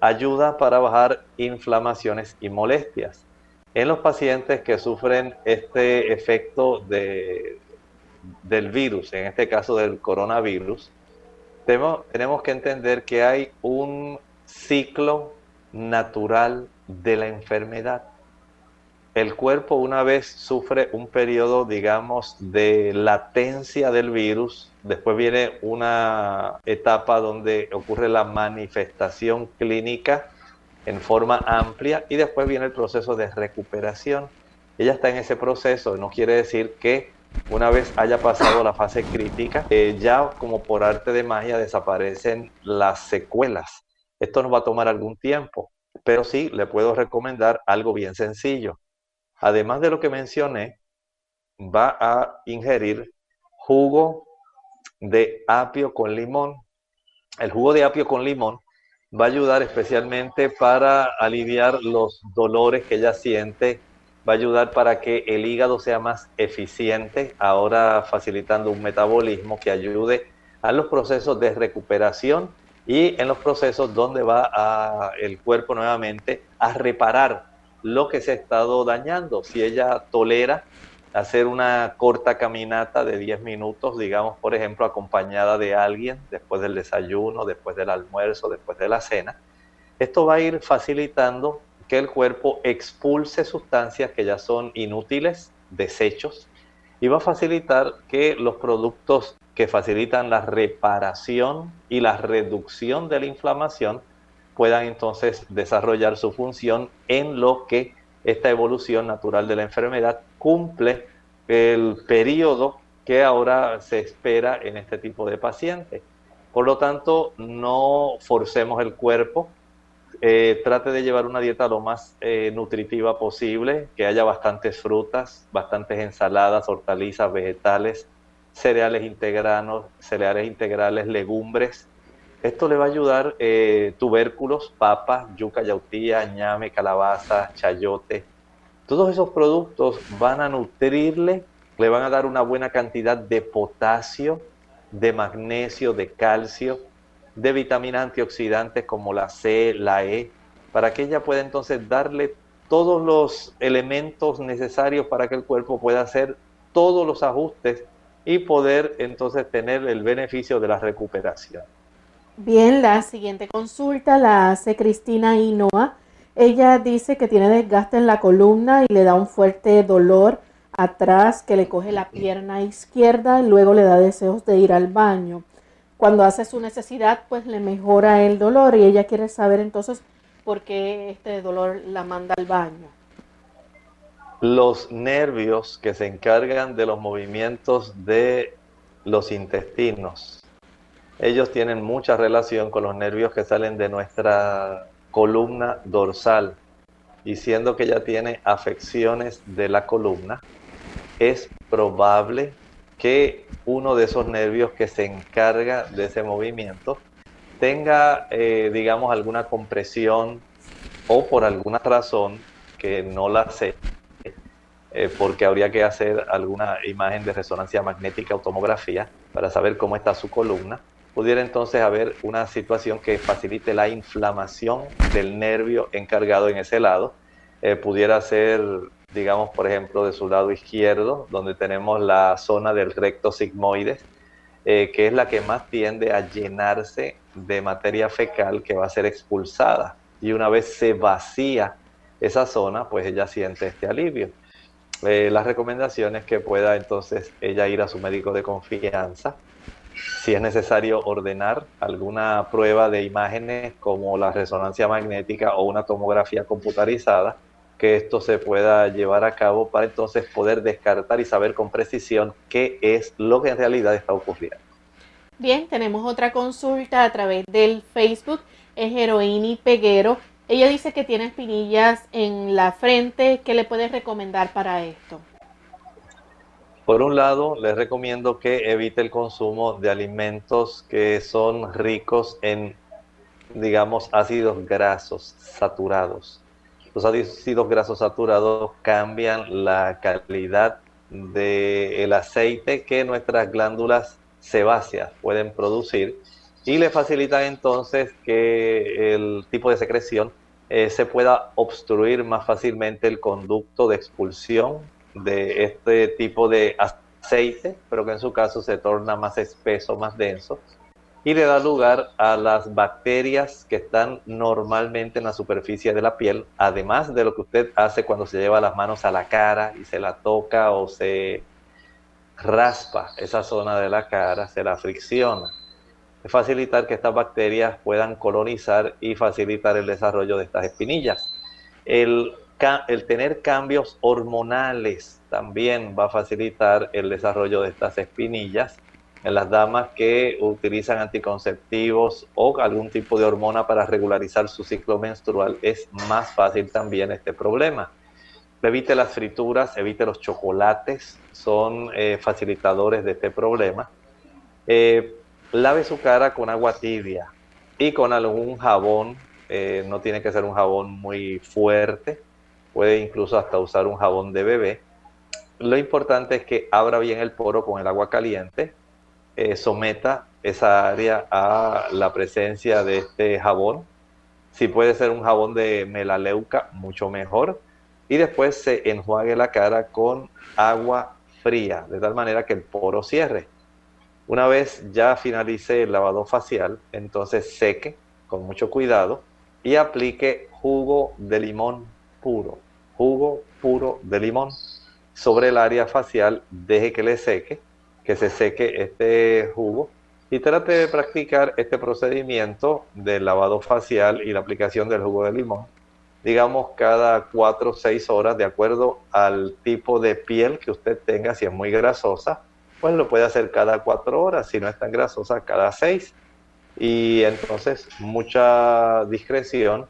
Ayuda para bajar inflamaciones y molestias. En los pacientes que sufren este efecto de, del virus, en este caso del coronavirus, tenemos, que entender que hay un ciclo natural de la enfermedad. El cuerpo una vez sufre un periodo, digamos, de latencia del virus, después viene una etapa donde ocurre la manifestación clínica en forma amplia y después viene el proceso de recuperación. Ella está en ese proceso, no quiere decir que una vez haya pasado la fase crítica, eh, ya como por arte de magia desaparecen las secuelas. Esto nos va a tomar algún tiempo, pero sí le puedo recomendar algo bien sencillo. Además de lo que mencioné, va a ingerir jugo de apio con limón. El jugo de apio con limón va a ayudar especialmente para aliviar los dolores que ella siente va a ayudar para que el hígado sea más eficiente, ahora facilitando un metabolismo que ayude a los procesos de recuperación y en los procesos donde va el cuerpo nuevamente a reparar lo que se ha estado dañando. Si ella tolera hacer una corta caminata de 10 minutos, digamos, por ejemplo, acompañada de alguien después del desayuno, después del almuerzo, después de la cena, esto va a ir facilitando que el cuerpo expulse sustancias que ya son inútiles, desechos, y va a facilitar que los productos que facilitan la reparación y la reducción de la inflamación puedan entonces desarrollar su función en lo que esta evolución natural de la enfermedad cumple el periodo que ahora se espera en este tipo de pacientes. Por lo tanto, no forcemos el cuerpo, eh, trate de llevar una dieta lo más eh, nutritiva posible, que haya bastantes frutas, bastantes ensaladas, hortalizas, vegetales, cereales integranos, cereales integrales, legumbres. Esto le va a ayudar eh, tubérculos, papas, yuca, yautía, ñame, calabaza, chayote. Todos esos productos van a nutrirle, le van a dar una buena cantidad de potasio, de magnesio, de calcio, de vitaminas antioxidantes como la C, la E, para que ella pueda entonces darle todos los elementos necesarios para que el cuerpo pueda hacer todos los ajustes y poder entonces tener el beneficio de la recuperación. Bien, la siguiente consulta la hace Cristina Inoa. Ella dice que tiene desgaste en la columna y le da un fuerte dolor atrás que le coge la pierna izquierda y luego le da deseos de ir al baño cuando hace su necesidad, pues le mejora el dolor y ella quiere saber entonces por qué este dolor la manda al baño. Los nervios que se encargan de los movimientos de los intestinos, ellos tienen mucha relación con los nervios que salen de nuestra columna dorsal y siendo que ella tiene afecciones de la columna, es probable que uno de esos nervios que se encarga de ese movimiento tenga, eh, digamos, alguna compresión o por alguna razón que no la sé, eh, porque habría que hacer alguna imagen de resonancia magnética o tomografía para saber cómo está su columna, pudiera entonces haber una situación que facilite la inflamación del nervio encargado en ese lado. Eh, pudiera ser, digamos, por ejemplo, de su lado izquierdo, donde tenemos la zona del recto sigmoides, eh, que es la que más tiende a llenarse de materia fecal que va a ser expulsada. Y una vez se vacía esa zona, pues ella siente este alivio. Eh, las recomendaciones que pueda entonces ella ir a su médico de confianza, si es necesario ordenar alguna prueba de imágenes como la resonancia magnética o una tomografía computarizada, que esto se pueda llevar a cabo para entonces poder descartar y saber con precisión qué es lo que en realidad está ocurriendo. Bien, tenemos otra consulta a través del Facebook, es Heroini Peguero. Ella dice que tiene espinillas en la frente, ¿qué le puedes recomendar para esto? Por un lado, les recomiendo que evite el consumo de alimentos que son ricos en, digamos, ácidos grasos saturados. Los ácidos grasos saturados cambian la calidad del aceite que nuestras glándulas sebáceas pueden producir y le facilitan entonces que el tipo de secreción eh, se pueda obstruir más fácilmente el conducto de expulsión de este tipo de aceite, pero que en su caso se torna más espeso, más denso, y le da lugar a las bacterias que están normalmente en la superficie de la piel, además de lo que usted hace cuando se lleva las manos a la cara y se la toca o se raspa esa zona de la cara, se la fricciona. Facilitar que estas bacterias puedan colonizar y facilitar el desarrollo de estas espinillas. El el tener cambios hormonales también va a facilitar el desarrollo de estas espinillas en las damas que utilizan anticonceptivos o algún tipo de hormona para regularizar su ciclo menstrual, es más fácil también este problema. Evite las frituras, evite los chocolates, son eh, facilitadores de este problema. Eh, lave su cara con agua tibia y con algún jabón, eh, no tiene que ser un jabón muy fuerte, puede incluso hasta usar un jabón de bebé. Lo importante es que abra bien el poro con el agua caliente, eh, someta esa área a la presencia de este jabón. Si puede ser un jabón de melaleuca, mucho mejor. Y después se enjuague la cara con agua fría, de tal manera que el poro cierre. Una vez ya finalice el lavado facial, entonces seque con mucho cuidado y aplique jugo de limón puro, jugo puro de limón sobre el área facial, deje que le seque, que se seque este jugo y trate de practicar este procedimiento del lavado facial y la aplicación del jugo de limón, digamos cada 4 o 6 horas de acuerdo al tipo de piel que usted tenga, si es muy grasosa, pues lo puede hacer cada 4 horas, si no es tan grasosa, cada 6. Y entonces mucha discreción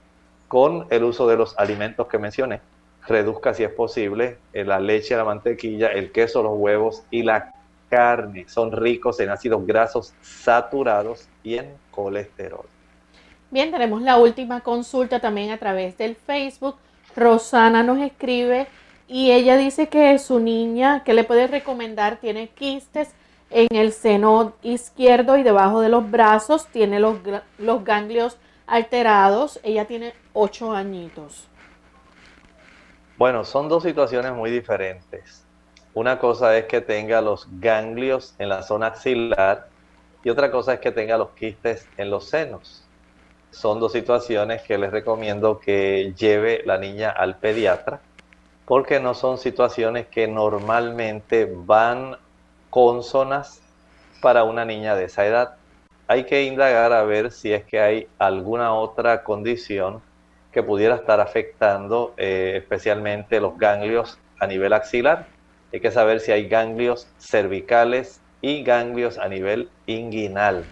con el uso de los alimentos que mencioné. Reduzca si es posible la leche, la mantequilla, el queso, los huevos y la carne. Son ricos en ácidos grasos saturados y en colesterol. Bien, tenemos la última consulta también a través del Facebook. Rosana nos escribe y ella dice que su niña, que le puede recomendar, tiene quistes en el seno izquierdo y debajo de los brazos, tiene los, los ganglios alterados. Ella tiene ocho añitos. Bueno, son dos situaciones muy diferentes. Una cosa es que tenga los ganglios en la zona axilar y otra cosa es que tenga los quistes en los senos. Son dos situaciones que les recomiendo que lleve la niña al pediatra porque no son situaciones que normalmente van consonas para una niña de esa edad hay que indagar a ver si es que hay alguna otra condición que pudiera estar afectando eh, especialmente los ganglios a nivel axilar. Hay que saber si hay ganglios cervicales y ganglios a nivel inguinal.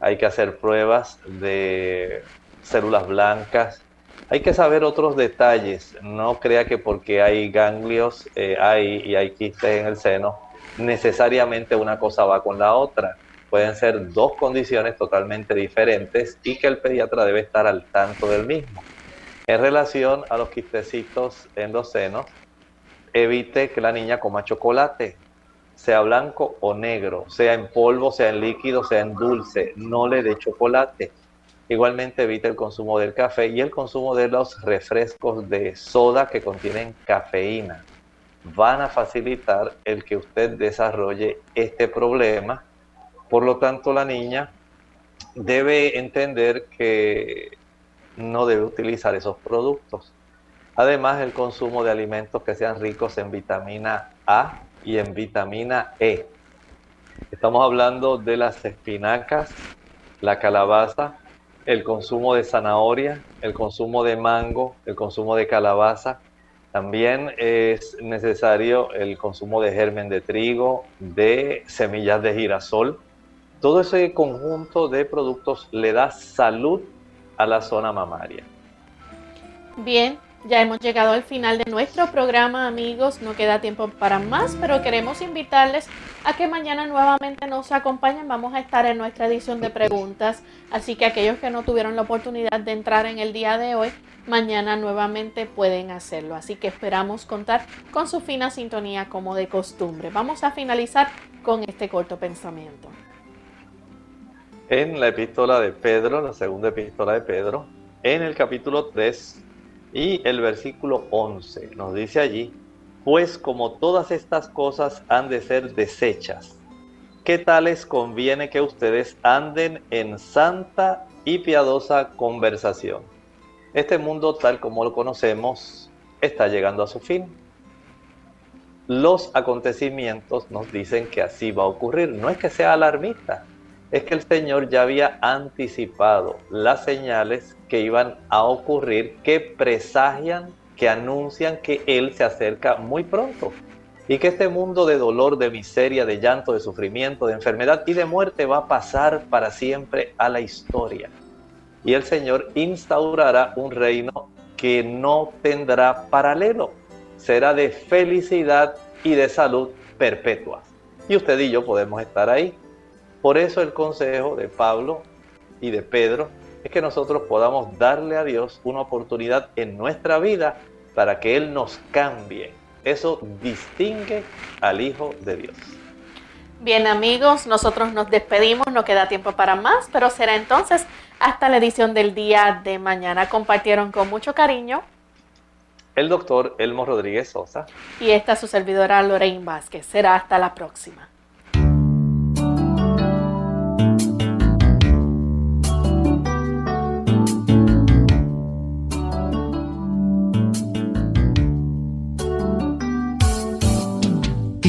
Hay que hacer pruebas de células blancas. Hay que saber otros detalles. No crea que porque hay ganglios eh, hay, y hay quistes en el seno, necesariamente una cosa va con la otra. Pueden ser dos condiciones totalmente diferentes y que el pediatra debe estar al tanto del mismo. En relación a los quistecitos en los senos, evite que la niña coma chocolate, sea blanco o negro, sea en polvo, sea en líquido, sea en dulce, no le dé chocolate. Igualmente evite el consumo del café y el consumo de los refrescos de soda que contienen cafeína. Van a facilitar el que usted desarrolle este problema. Por lo tanto, la niña debe entender que no debe utilizar esos productos. Además, el consumo de alimentos que sean ricos en vitamina A y en vitamina E. Estamos hablando de las espinacas, la calabaza, el consumo de zanahoria, el consumo de mango, el consumo de calabaza. También es necesario el consumo de germen de trigo, de semillas de girasol. Todo ese conjunto de productos le da salud a la zona mamaria. Bien, ya hemos llegado al final de nuestro programa, amigos. No queda tiempo para más, pero queremos invitarles a que mañana nuevamente nos acompañen. Vamos a estar en nuestra edición de preguntas. Así que aquellos que no tuvieron la oportunidad de entrar en el día de hoy, mañana nuevamente pueden hacerlo. Así que esperamos contar con su fina sintonía como de costumbre. Vamos a finalizar con este corto pensamiento. En la epístola de Pedro, la segunda epístola de Pedro, en el capítulo 3 y el versículo 11 nos dice allí, pues como todas estas cosas han de ser desechas, ¿qué tales conviene que ustedes anden en santa y piadosa conversación? Este mundo tal como lo conocemos está llegando a su fin. Los acontecimientos nos dicen que así va a ocurrir. No es que sea alarmista, es que el Señor ya había anticipado las señales que iban a ocurrir, que presagian, que anuncian que Él se acerca muy pronto y que este mundo de dolor, de miseria, de llanto, de sufrimiento, de enfermedad y de muerte va a pasar para siempre a la historia. Y el Señor instaurará un reino que no tendrá paralelo, será de felicidad y de salud perpetua. Y usted y yo podemos estar ahí. Por eso el consejo de Pablo y de Pedro es que nosotros podamos darle a Dios una oportunidad en nuestra vida para que Él nos cambie. Eso distingue al Hijo de Dios. Bien amigos, nosotros nos despedimos, no queda tiempo para más, pero será entonces hasta la edición del día de mañana. Compartieron con mucho cariño el doctor Elmo Rodríguez Sosa y esta su servidora Lorraine Vázquez. Será hasta la próxima.